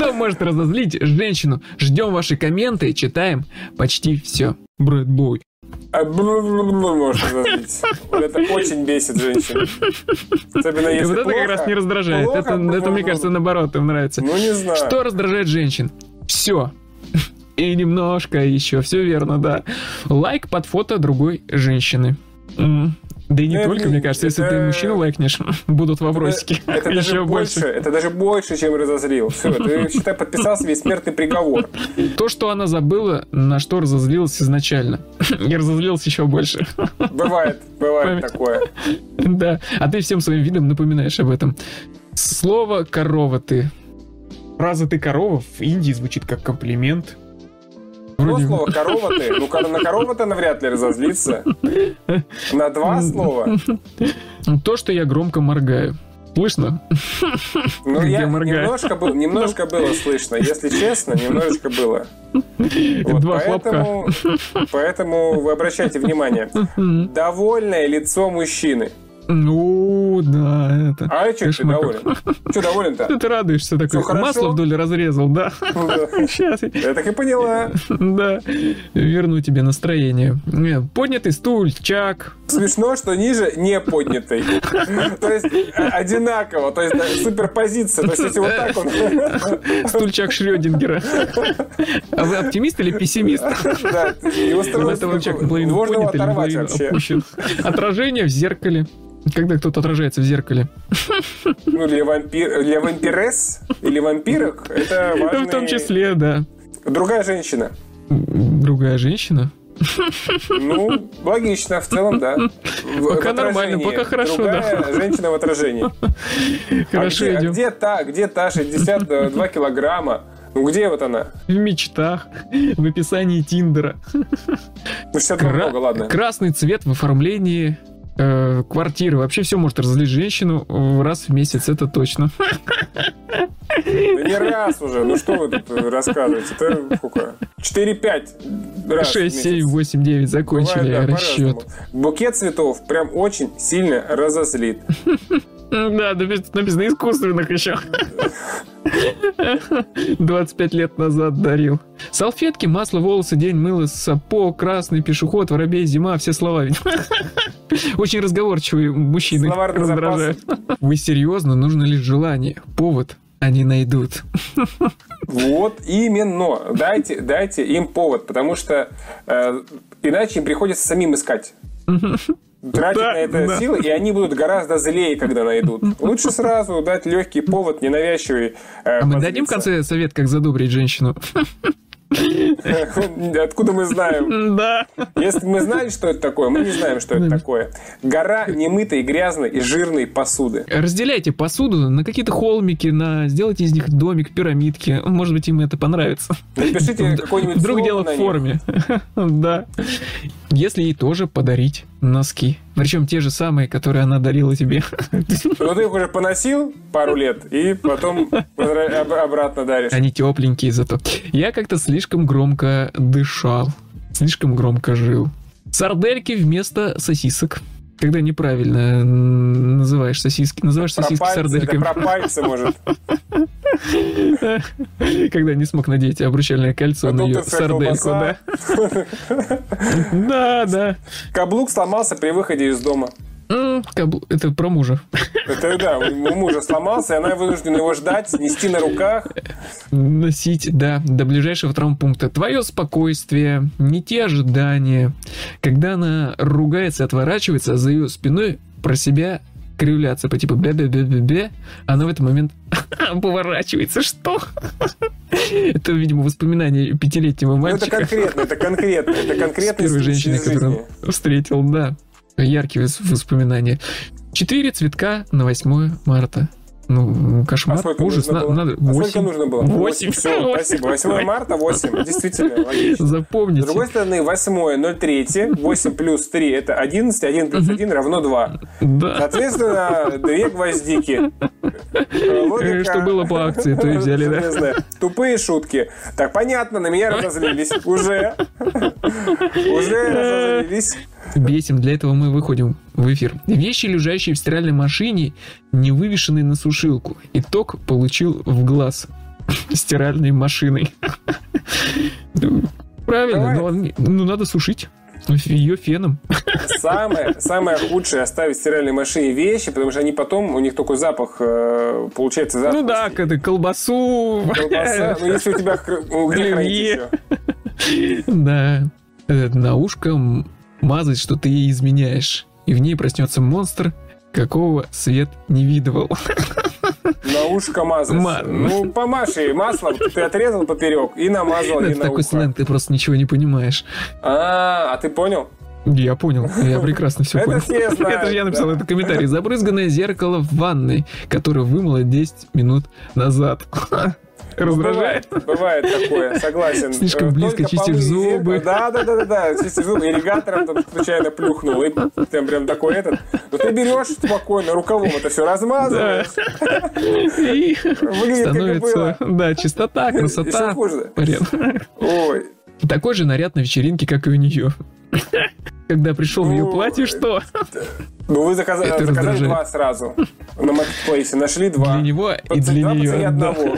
Что может разозлить женщину? Ждем ваши комменты, читаем почти все. Брэд Бой. А может разозлить. Вот это очень бесит женщин. Особенно И если вот это плохо, как раз не раздражает. плохо, Это, это, мне кажется, наоборот, им нравится. Ну, не знаю. Что раздражает женщин? Все. И немножко еще. Все верно, да. Лайк под фото другой женщины. М. Да и не Это только, не- мне кажется, если это- ты мужчину лайкнешь, будут вопросики. Это даже Еще больше, больше. это даже больше, чем разозлил. Все, ты, считай, подписался весь смертный приговор. То, что она забыла, на что разозлилась изначально. И разозлилась еще больше. Бывает, бывает Память. такое. Да. А ты всем своим видом напоминаешь об этом. Слово корова ты. Фраза ты корова в Индии звучит как комплимент. Одно Вроде- слово корова ты. Ну, на корову-то навряд ли разозлиться. На два слова. То, что я громко моргаю. Слышно? Ну, я моргаю? немножко, был, немножко было слышно. Если честно, немножечко было. Вот Два хлопка. поэтому, поэтому вы обращайте внимание. Довольное лицо мужчины. Ну, да, это... А что ты доволен? Что доволен-то? Ты радуешься такой. Масло вдоль разрезал, да. Ну. Сейчас, Я так и поняла. да. Верну тебе настроение. Э, Поднятый стульчак. Смешно, что ниже не поднятый. То есть э, одинаково, то есть суперпозиция. То есть если вот так он... Стульчак Шрёдингера. А вы оптимист или пессимист? Да, его вообще наполовину поднят или наполовину опущен. Отражение в зеркале. Когда кто-то отражается в зеркале. Ну, для вампир, для вампирес или вампирок это важный... В том числе, да. Другая женщина. Другая женщина. Ну, логично, в целом, да. В- Пока в нормально, пока хорошо, Другая да. женщина в отражении. Хорошо а где, а идем. где та, где та 62 килограмма? Ну, где вот она? В мечтах, в описании Тиндера. Ну, 62 Кра- много, ладно. Красный цвет в оформлении э, квартиры. Вообще все может разлить женщину раз в месяц, это точно. Да не раз уже. Ну, что вы тут рассказываете? Это сколько? 4-5 раз в 6, месяц. 7, 8, 9 закончили Бывает, да, расчет. Букет цветов прям очень сильно разозлит. Да, напис- написано искусственных еще. 25 лет назад дарил. Салфетки, масло, волосы, день мыла, сапог, красный, пешеход, воробей, зима, все слова. ведь. Очень разговорчивые мужчины Словарный запас. раздражают. Вы серьезно? Нужно лишь желание. Повод они найдут. Вот именно. Дайте, дайте им повод, потому что э, иначе им приходится самим искать. Тратить Да, на это да. силы, и они будут гораздо злее, когда найдут. Лучше сразу дать легкий повод, ненавязчивый. э, А мы дадим в конце совет, как задобрить женщину? Откуда мы знаем? Да. Если мы знали, что это такое, мы не знаем, что это такое. Гора немытой, грязной и жирной посуды. Разделяйте посуду на какие-то холмики, на сделайте из них домик, пирамидки. Может быть, им это понравится. Напишите какой-нибудь Вдруг дело в форме. Да. Если ей тоже подарить носки. Причем те же самые, которые она дарила тебе. Ну, ты их уже поносил пару лет, и потом обратно даришь. Они тепленькие зато. Я как-то слишком громко дышал. Слишком громко жил. Сардельки вместо сосисок. Когда неправильно м, называешь сосиски. Называешь Про сосиски пальцы, сардельками. про пальцы, может. Когда не смог надеть обручальное кольцо на ее сардельку, да. Да, да. Каблук сломался при выходе из дома. Кабл- Это про мужа. Это да, у мужа сломался, и она вынуждена его ждать, нести на руках. Носить, да, до ближайшего травмпункта. Твое спокойствие, не те ожидания. Когда она ругается отворачивается, а за ее спиной про себя кривляться по типу бе бе бе бе бе она в этот момент поворачивается. Что? Это, видимо, воспоминание пятилетнего Ну, это мальчика. конкретно, это конкретно, это с конкретный первой женщиной, которую он встретил, да. Яркие вос- воспоминания. Четыре цветка на 8 марта. Ну, А кошмар, сколько ужас. нужно На- было? надо А сколько нужно было? Восемь. Все, спасибо. 8 марта 8. Действительно, логично. С Запомните. другой стороны, 8 03, 8 плюс 3 это 11, 1 плюс 1 равно 2. Да. Соответственно, две гвоздики. Э, Логика. Что было по акции, то и взяли, да. Тупые шутки. Так, понятно, на меня разозлились. Уже. Уже разозлились. Бесим, для этого мы выходим в эфир. Вещи, лежащие в стиральной машине, не вывешенные на сушилку. Итог получил в глаз. стиральной машиной. Правильно, но, ну надо сушить ее феном. Самое, самое худшее оставить в стиральной машине вещи, потому что они потом, у них такой запах, э, получается запах. Ну да, когда колбасу. Колбаса, ну если у тебя где хранить еще? Да. На ушко мазать, что ты ей изменяешь. И в ней проснется монстр, какого свет не видывал. На ушко мазать. Ма... Ну, помашь ей маслом, ты отрезал поперек и намазал Это такой сленг, ты просто ничего не понимаешь. А, а ты понял? Я понял, я прекрасно все понял. Это же я написал этот комментарий. Забрызганное зеркало в ванной, которое вымыло 10 минут назад. Раздражает. Бывает, бывает такое, согласен. Слишком близко чистишь зубы. Да, да, да, да, да, чистишь зубы, ирригатором там случайно плюхнул, и там прям такой этот. Но ты берешь спокойно, рукавом это все размазываешь. И становится, да, чистота, красота. Ой. Такой же наряд на вечеринке, как и у нее. Когда пришел в ее ну, платье, что? Ну, вы заказали, заказали два сразу на маркетплейсе. Нашли два. Для него и для нее. одного.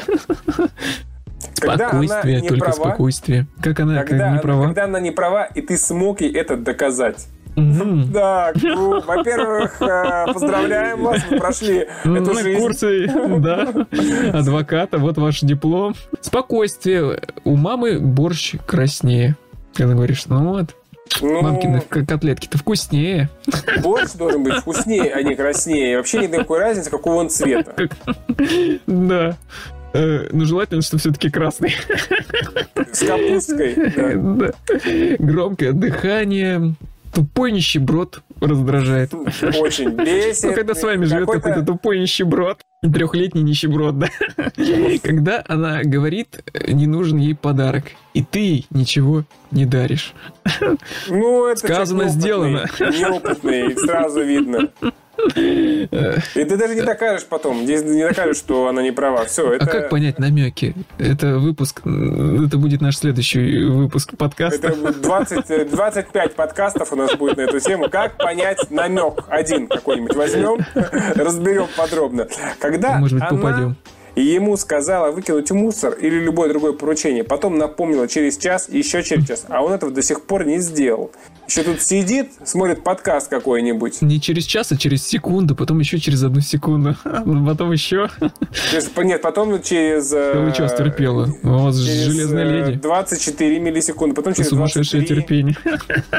Спокойствие, только права, спокойствие. Как она когда, не права? Когда она не права, и ты смог ей это доказать. Mm-hmm. Так, ну, во-первых, э, поздравляем вас, вы прошли ну, эту жизнь. курсы, да, адвоката, вот ваш диплом. Спокойствие. У мамы борщ краснее. Когда говоришь, ну вот, ну, Мамкины котлетки-то вкуснее. Борщ должен быть вкуснее, а не краснее. Вообще нет никакой разницы, какого он цвета. Да. Э, ну, желательно, что все-таки красный. С капусткой. Да. Громкое дыхание. Тупой нищеброд раздражает. Очень бесит. Ну, когда с вами живет какой-то тупой нищеброд. Трехлетний нищеброд, да. Когда она говорит, не нужен ей подарок, и ты ничего не даришь. Ну, это Сказано, сделано. Неопытный, сразу видно. И ты даже не докажешь потом, не докажешь, что она не права. Все, а это... А как понять намеки? Это выпуск, это будет наш следующий выпуск подкаста. Это 20, 25 подкастов у нас будет на эту тему. Как понять намек? Один какой-нибудь возьмем, разберем подробно. Когда Может быть, она... попадем и ему сказала выкинуть мусор или любое другое поручение. Потом напомнила через час, еще через час. А он этого до сих пор не сделал. Еще тут сидит, смотрит подкаст какой-нибудь. Не через час, а через секунду, потом еще через одну секунду, потом еще. Через, нет, потом через... Целый час терпела. У вас железная леди. 24 миллисекунды, потом через Сумасшедшее 23. терпение.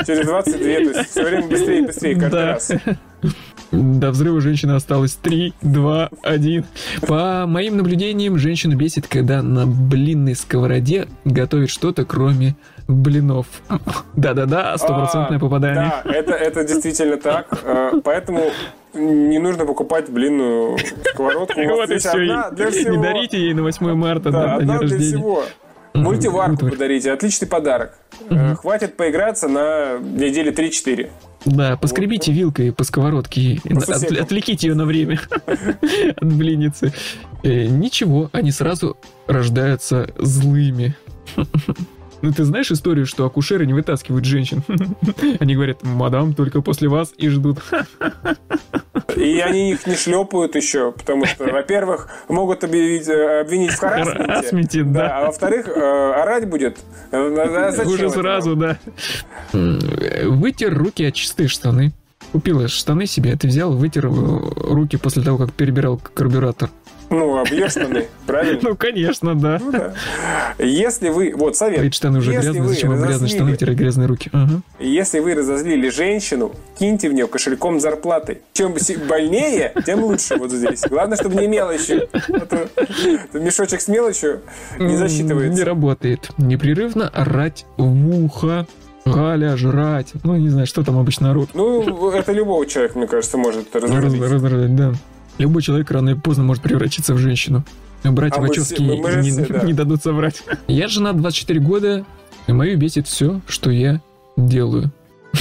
Через 22, то есть все время быстрее и быстрее каждый да. раз. До взрыва женщины осталось 3, 2, 1. По моим наблюдениям, женщину бесит, когда на блинной сковороде готовит что-то, кроме блинов. Да-да-да, стопроцентное а, попадание. Да, это, это действительно так. Э, поэтому не нужно покупать блинную сковородку. Вот и все. Не дарите ей на 8 марта, да, день рождения. всего. Мультиварку подарите, отличный подарок. Э, хватит поиграться на недели 3-4. Да, поскребите вот. вилкой по сковородке, по от, отвлеките ее на время от блинницы. Э, ничего, они сразу рождаются злыми. Ну, ты знаешь историю, что акушеры не вытаскивают женщин? Они говорят, мадам, только после вас и ждут. И они их не шлепают еще, потому что, во-первых, могут объявить, э, обвинить в харасменте. Да. да. А во-вторых, э, орать будет. А Уже сразу, да. Вытер руки от чистые штаны. Купила штаны себе, ты взял, вытер руки после того, как перебирал карбюратор. Ну, объешь штаны, правильно? Ну, конечно, да. Ну, да. Если вы, вот совет. Ведь штаны уже грязные, зачем вам грязные штаны вытирать грязные руки? Ага. Если вы разозлили женщину, киньте в нее кошельком зарплаты. Чем больнее, тем лучше вот здесь. Главное, чтобы не мелочью. А мешочек с мелочью не засчитывается. Не работает. Непрерывно орать в ухо. Галя, жрать. Ну, не знаю, что там обычно орут. Ну, это любого человека, мне кажется, может раздражать. Раздражать, да. Любой человек рано или поздно может превратиться в женщину. Братья а Вачовски не, да. не дадут соврать. Я жена 24 года, и мою бесит все, что я делаю.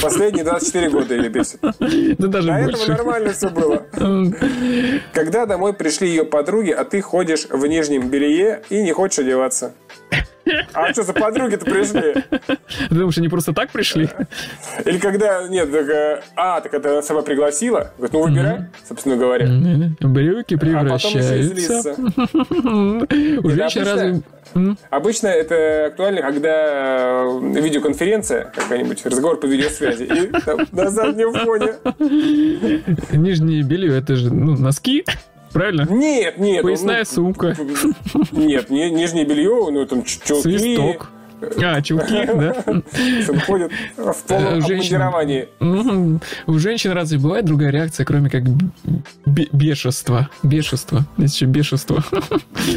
Последние 24 года или бесит. Да даже До больше. этого нормально все было. Когда домой пришли ее подруги, а ты ходишь в нижнем белье и не хочешь одеваться. А что за подруги-то пришли? Ты думаешь, они просто так пришли? Или когда, нет, так, э, а, так это она сама пригласила? Говорит, ну выбирай, собственно говоря. Брюки А потом еще превращаются. У женщин обычно- разве... М? Обычно это актуально, когда э, видеоконференция, какая-нибудь, разговор по видеосвязи, и на заднем фоне. Нижнее белье, это же ну, носки, правильно? Нет, нет. Поясная ну, сумка, Нет, не- нижнее белье, ну там чулки. свисток. А, чулки, да? Он ходит в полном Э, обмундировании. Ну, У женщин разве бывает другая реакция, кроме как бе- бешенства? Бешенство. Есть еще бешенство.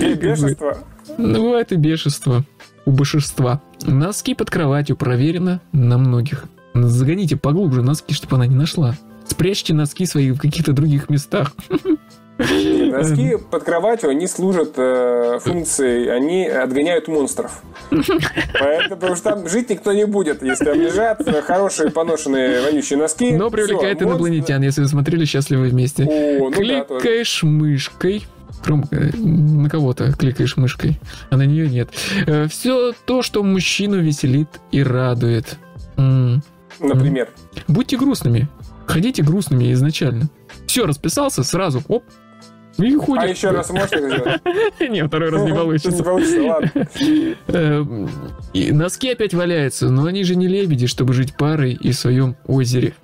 Бе- Бешенство. Ну, бывает и бешенство. У большинства. Носки под кроватью проверено на многих. Загоните поглубже носки, чтобы она не нашла. Спрячьте носки свои в каких-то других местах. Нет, Носки под кроватью, они служат э, функцией, они отгоняют монстров. Поэтому, потому что там жить никто не будет, если там лежат хорошие поношенные вонючие носки. Но привлекает монстр- инопланетян, если вы смотрели «Счастливы вместе». О, ну да. Кликаешь мышкой. Кром- э, На кого-то кликаешь мышкой, а на нее нет. Все то, что мужчину веселит и радует. Например. Будьте грустными. Ходите грустными изначально. Все, расписался, сразу, оп, и ходит. А еще раз можешь это сделать? Не, второй раз не Не получится. получится, ладно. Э, и носки опять валяются, но они же не лебеди, чтобы жить парой и в своем озере.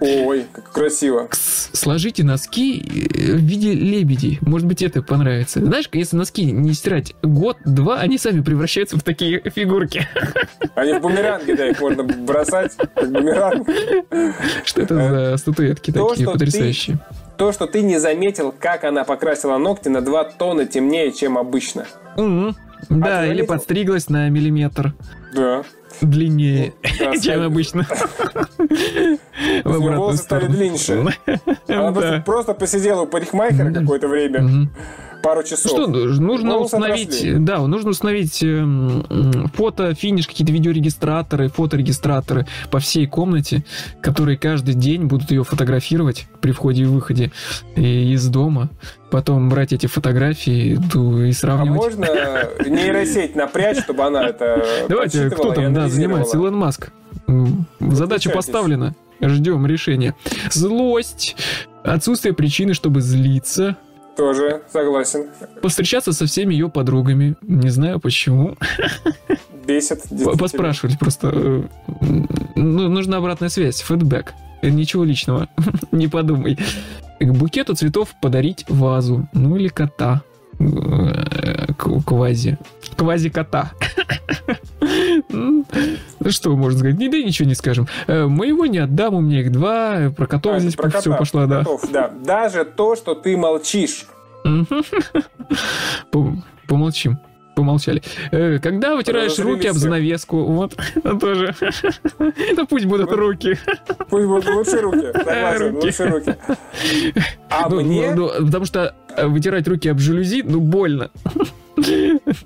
Ой, как красиво. Сложите носки э, в виде лебедей. Может быть, это понравится. Знаешь, если носки не стирать год-два, они сами превращаются в такие фигурки. Они в бумеранге, да, их можно бросать, как бумеранг. Что это за статуэтки такие потрясающие? То, что ты не заметил, как она покрасила ногти на 2 тона темнее, чем обычно. Мгм. Да, ты или подстриглась на миллиметр Да. длиннее, Да, чем стали- обычно. Волосы стали длиннее. Она просто, Да. посидела у парикмахера Да. какое-то время. Пару часов. Что, нужно Волосы установить, отросли. да, нужно установить эм, фото, финиш, какие-то видеорегистраторы, фоторегистраторы по всей комнате, которые каждый день будут ее фотографировать при входе и выходе и из дома. Потом брать эти фотографии ту, и А сравнивать. можно нейросеть напрячь, чтобы она это Давайте, кто там, да, занимается? Илон Маск. Задача поставлена. Ждем решения. Злость, отсутствие причины, чтобы злиться, Тоже согласен. повстречаться со всеми ее подругами. Не знаю почему. Бесит. Поспрашивали просто. э, Ну, нужна обратная связь, фидбэк. Э, Ничего личного, не подумай. К букету цветов подарить вазу, ну или кота. Э, к- Квази. Квази-кота. Что можно сказать? Да и ничего не скажем. Э, Моего не отдам, у меня их два. э, Про котов А, здесь про все кота, пошло, да. котов, да. Даже то, что ты молчишь. Помолчим. Помолчали. Э, Когда вытираешь руки об занавеску, вот, тоже. Да пусть будут руки. Пусть будут лучше руки. Согласен, Руки. лучше руки. А Ну, мне, ну, ну, потому что вытирать руки об жалюзи, ну, больно. Об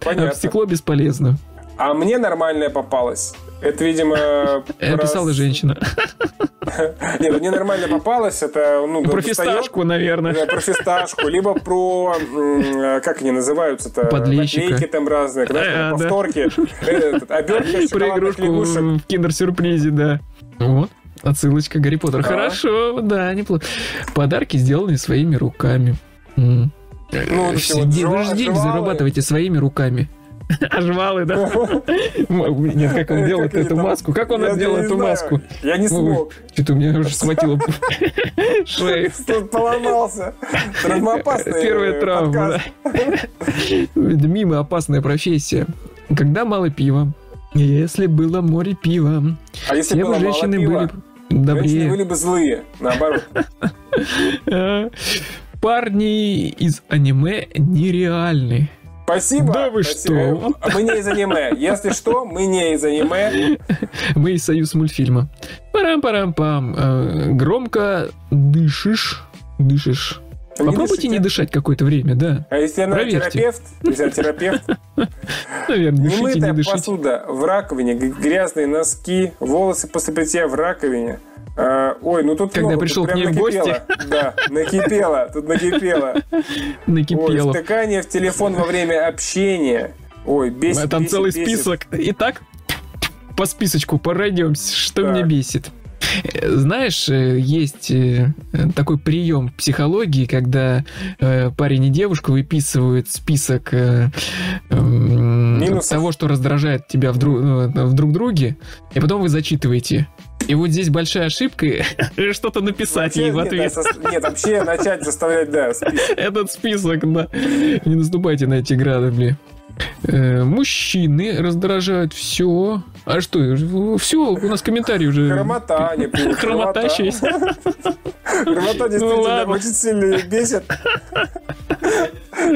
понятно. стекло бесполезно. А мне нормальная попалась. Это, видимо... Э, про- Писала женщина. Нет, мне нормально попалась. Это, ну, Про фисташку, наверное. Да, про фисташку, либо про, м, как они называются-то, Подлещика. наклейки там разные, когда А, повторки, Этот, обертка Про игрушку в киндер-сюрпризе, да. Вот. Отсылочка Гарри Поттер. Хорошо, да, неплохо. Подарки сделаны своими руками. Ну, эти вот День жва- рождения жвалы. зарабатывайте своими руками. А жвалы, да? Нет, как он делает эту маску? Как он сделал эту маску? Я не смог. Что-то у меня уже схватило шею. Поломался. Травмоопасный Первая э, травма, мимо опасная профессия. Когда мало пива, если было море пива, А если все бы мало женщины пива, были женщины добрее. были бы злые, наоборот. Парни из аниме нереальны. Спасибо. Да вы спасибо. что? Мы не из аниме. Если что, мы не из аниме. Мы из союз мультфильма. Парам-парам-пам. Э, Громко дышишь. Дышишь. Не Попробуйте дышите. не дышать какое-то время, да. А если она Проверьте. терапевт, если она терапевт, Наверное, дышите, не дышите. посуда в раковине, грязные носки, волосы после бритья в раковине. А, ой, ну тут Когда много, пришел тут к ней в гости. накипело. Да, накипело, тут накипело. Ой, Накипело. втыкание в телефон во время общения. Ой, бесит, Там бесит, целый бесит. список. Итак, по списочку пройдемся. Что Так. меня бесит? Э, Знаешь, э, есть э, такой прием психологии, когда э, парень и девушка выписывают список э, Минусов. того, что раздражает тебя в, друг, ну, в друг друге, и потом вы зачитываете. И вот здесь большая ошибка что-то написать Вообще, ей в нет, ответ. да, сос- нет, вообще начать заставлять, да, список. Этот список, да. Не наступайте на эти грабли. Э, мужчины раздражают все. А что? Все, у нас комментарии уже. Хромота, не Хромота есть. Хромота действительно ладно. очень сильно бесит.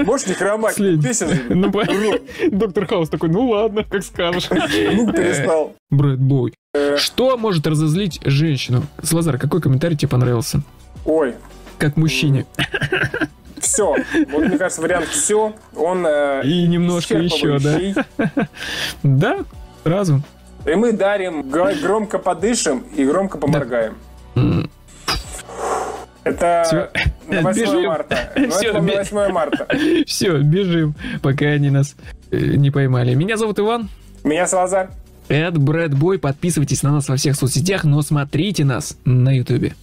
Можешь не хромать, бесит же. Ну, Доктор Хаус такой, ну ладно, как скажешь. Ну, перестал. Брэд Бой. Что может разозлить женщину? Слазар, какой комментарий тебе понравился? Ой, Как мужчине. все. Вот, мне кажется, вариант все, он э, И немножко еще, да. Да, сразу. И мы дарим громко подышим и громко поморгаем. Это на 8 Бежим. марта. Это на бе- 8 марта. Все, бежим, пока они нас э, не поймали. Меня зовут Иван. Меня Салазар. Это Брэд Бой. Подписывайтесь на нас во всех соцсетях, но смотрите нас на Ютубе.